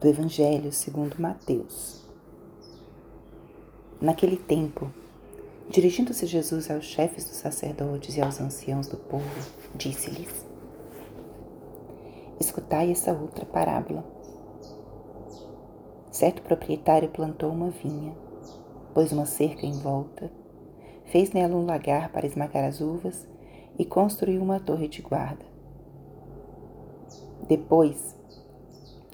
do Evangelho segundo Mateus. Naquele tempo, dirigindo-se Jesus aos chefes dos sacerdotes e aos anciãos do povo, disse-lhes: Escutai essa outra parábola. Certo proprietário plantou uma vinha, pôs uma cerca em volta, fez nela um lagar para esmagar as uvas e construiu uma torre de guarda. Depois,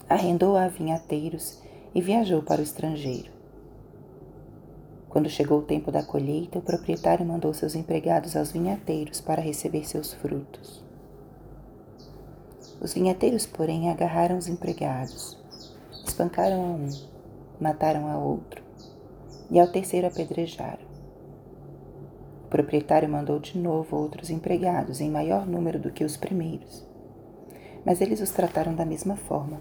arrendou a vinhateiros e viajou para o estrangeiro. Quando chegou o tempo da colheita, o proprietário mandou seus empregados aos vinhateiros para receber seus frutos. Os vinhateiros, porém, agarraram os empregados, espancaram a um, mataram a outro, e ao terceiro apedrejaram. O proprietário mandou de novo outros empregados, em maior número do que os primeiros, mas eles os trataram da mesma forma.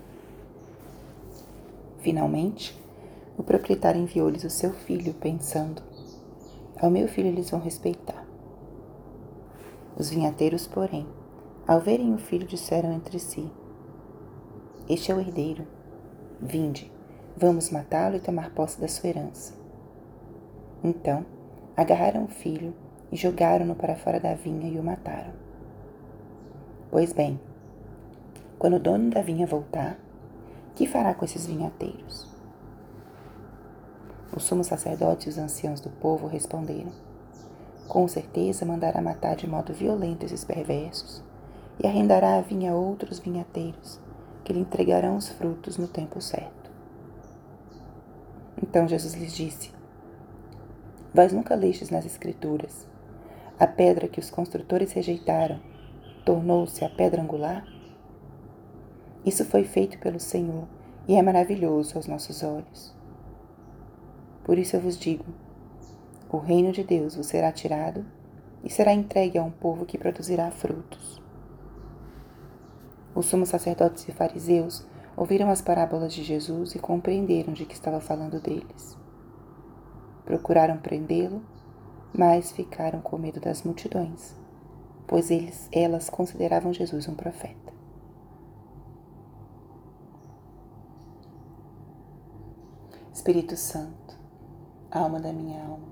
Finalmente, o proprietário enviou-lhes o seu filho, pensando: Ao meu filho eles vão respeitar. Os vinhateiros, porém, ao verem o filho, disseram entre si: Este é o herdeiro. Vinde, vamos matá-lo e tomar posse da sua herança. Então, agarraram o filho e jogaram-no para fora da vinha e o mataram. Pois bem, quando o dono da vinha voltar, que fará com esses vinhateiros? Os sumos sacerdotes e os anciãos do povo responderam: Com certeza mandará matar de modo violento esses perversos e arrendará a vinha a outros vinhateiros, que lhe entregarão os frutos no tempo certo. Então Jesus lhes disse: Vós nunca lestes nas Escrituras: a pedra que os construtores rejeitaram tornou-se a pedra angular? Isso foi feito pelo Senhor e é maravilhoso aos nossos olhos. Por isso eu vos digo: o reino de Deus vos será tirado e será entregue a um povo que produzirá frutos. Os sumos sacerdotes e fariseus ouviram as parábolas de Jesus e compreenderam de que estava falando deles. Procuraram prendê-lo, mas ficaram com medo das multidões, pois eles, elas consideravam Jesus um profeta. Espírito Santo, alma da minha alma,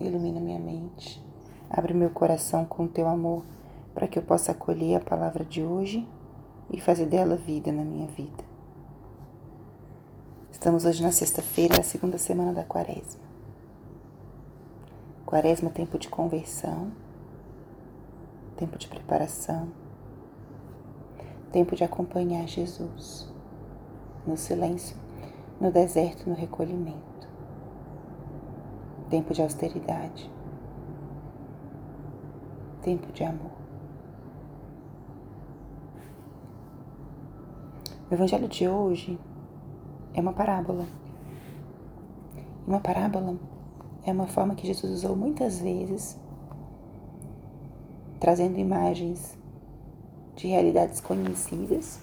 ilumina minha mente, abre meu coração com teu amor para que eu possa acolher a palavra de hoje e fazer dela vida na minha vida. Estamos hoje na sexta-feira, a segunda semana da quaresma. Quaresma é tempo de conversão, tempo de preparação, tempo de acompanhar Jesus no silêncio no deserto, no recolhimento. Tempo de austeridade. Tempo de amor. O evangelho de hoje é uma parábola. Uma parábola é uma forma que Jesus usou muitas vezes, trazendo imagens de realidades conhecidas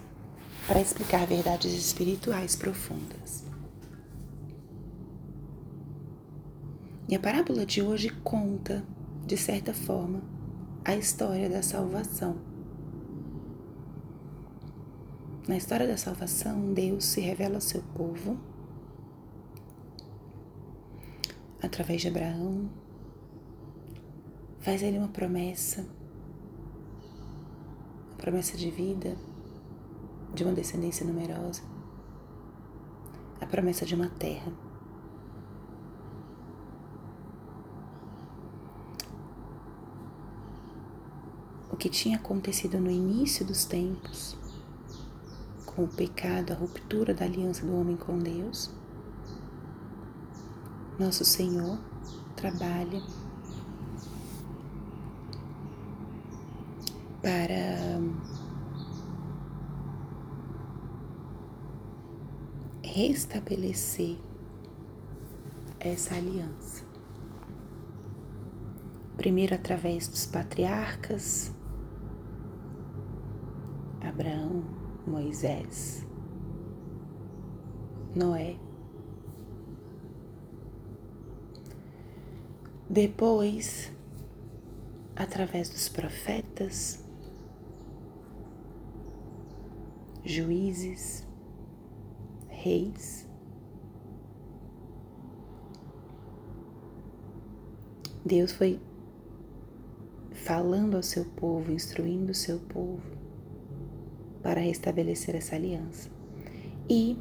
para explicar verdades espirituais profundas. E a parábola de hoje conta, de certa forma, a história da salvação. Na história da salvação, Deus se revela ao seu povo através de Abraão, faz ele uma promessa, uma promessa de vida, de uma descendência numerosa, a promessa de uma terra. Que tinha acontecido no início dos tempos, com o pecado, a ruptura da aliança do homem com Deus, nosso Senhor trabalha para restabelecer essa aliança. Primeiro, através dos patriarcas, Abraão, Moisés, Noé. Depois, através dos profetas, juízes, reis. Deus foi falando ao seu povo, instruindo o seu povo para restabelecer essa aliança. E,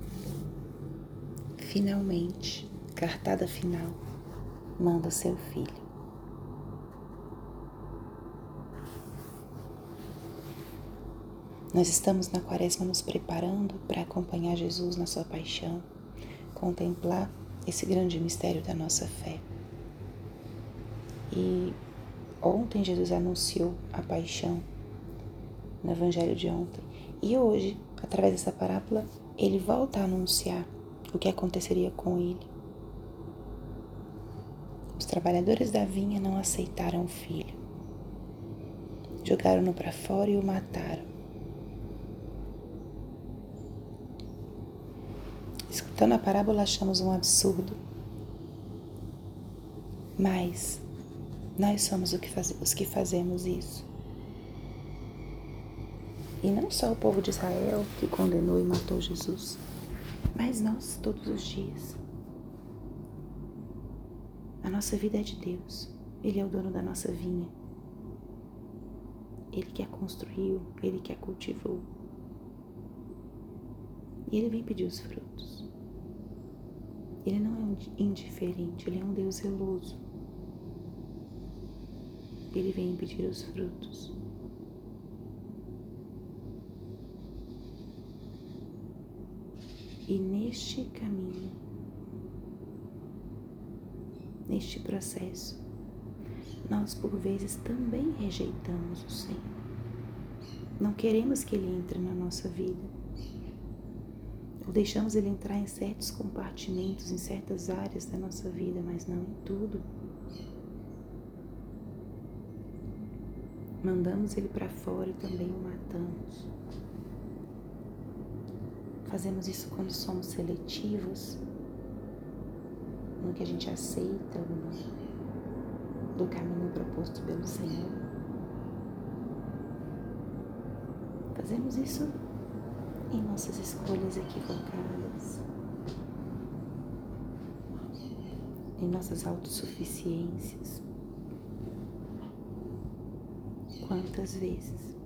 finalmente, cartada final, manda seu filho. Nós estamos na quaresma nos preparando para acompanhar Jesus na sua paixão, contemplar esse grande mistério da nossa fé. E ontem Jesus anunciou a paixão no evangelho de ontem. E hoje, através dessa parábola, ele volta a anunciar o que aconteceria com ele. Os trabalhadores da vinha não aceitaram o filho. Jogaram-no para fora e o mataram. Escutando a parábola, achamos um absurdo. Mas nós somos os que fazemos isso. E não só o povo de Israel que condenou e matou Jesus, mas nós todos os dias. A nossa vida é de Deus. Ele é o dono da nossa vinha. Ele que a construiu, ele que a cultivou. E ele vem pedir os frutos. Ele não é indiferente, ele é um Deus zeloso. Ele vem pedir os frutos. E neste caminho, neste processo, nós por vezes também rejeitamos o Senhor. Não queremos que Ele entre na nossa vida. Ou deixamos Ele entrar em certos compartimentos, em certas áreas da nossa vida, mas não em tudo. Mandamos Ele para fora e também o matamos. Fazemos isso quando somos seletivos no que a gente aceita do caminho proposto pelo Senhor. Fazemos isso em nossas escolhas equivocadas, em nossas autossuficiências. Quantas vezes?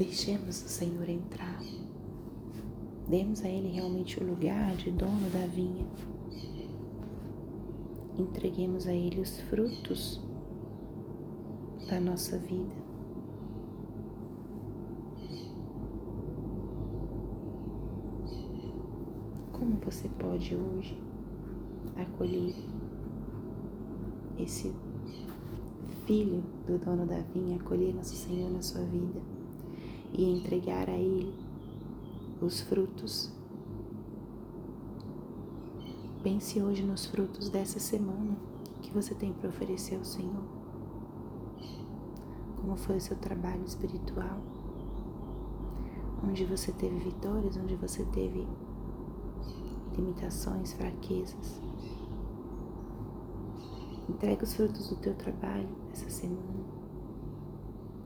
Deixemos o Senhor entrar. Demos a Ele realmente o lugar de dono da vinha. Entreguemos a Ele os frutos da nossa vida. Como você pode hoje acolher esse filho do dono da vinha, acolher nosso Senhor na sua vida? E entregar a Ele os frutos. Pense hoje nos frutos dessa semana que você tem para oferecer ao Senhor. Como foi o seu trabalho espiritual? Onde você teve vitórias, onde você teve limitações, fraquezas. Entrega os frutos do teu trabalho essa semana,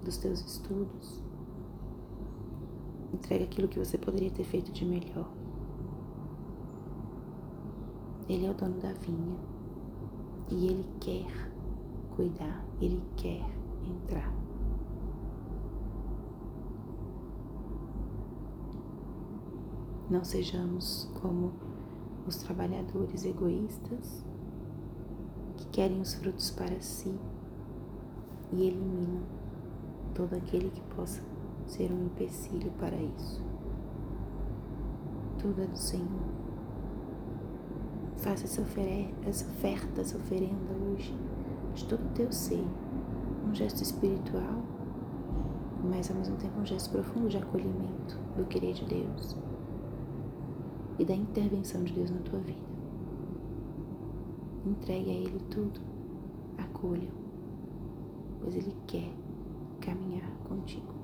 dos teus estudos. Entregue aquilo que você poderia ter feito de melhor. Ele é o dono da vinha e ele quer cuidar, ele quer entrar. Não sejamos como os trabalhadores egoístas que querem os frutos para si e eliminam todo aquele que possa ser um empecilho para isso. Tudo é do Senhor. Faça essa oferta, essa oferta, essa oferenda hoje de todo o teu ser. Um gesto espiritual, mas ao mesmo tempo um gesto profundo de acolhimento do querer de Deus e da intervenção de Deus na tua vida. Entregue a Ele tudo, acolha, pois Ele quer caminhar contigo.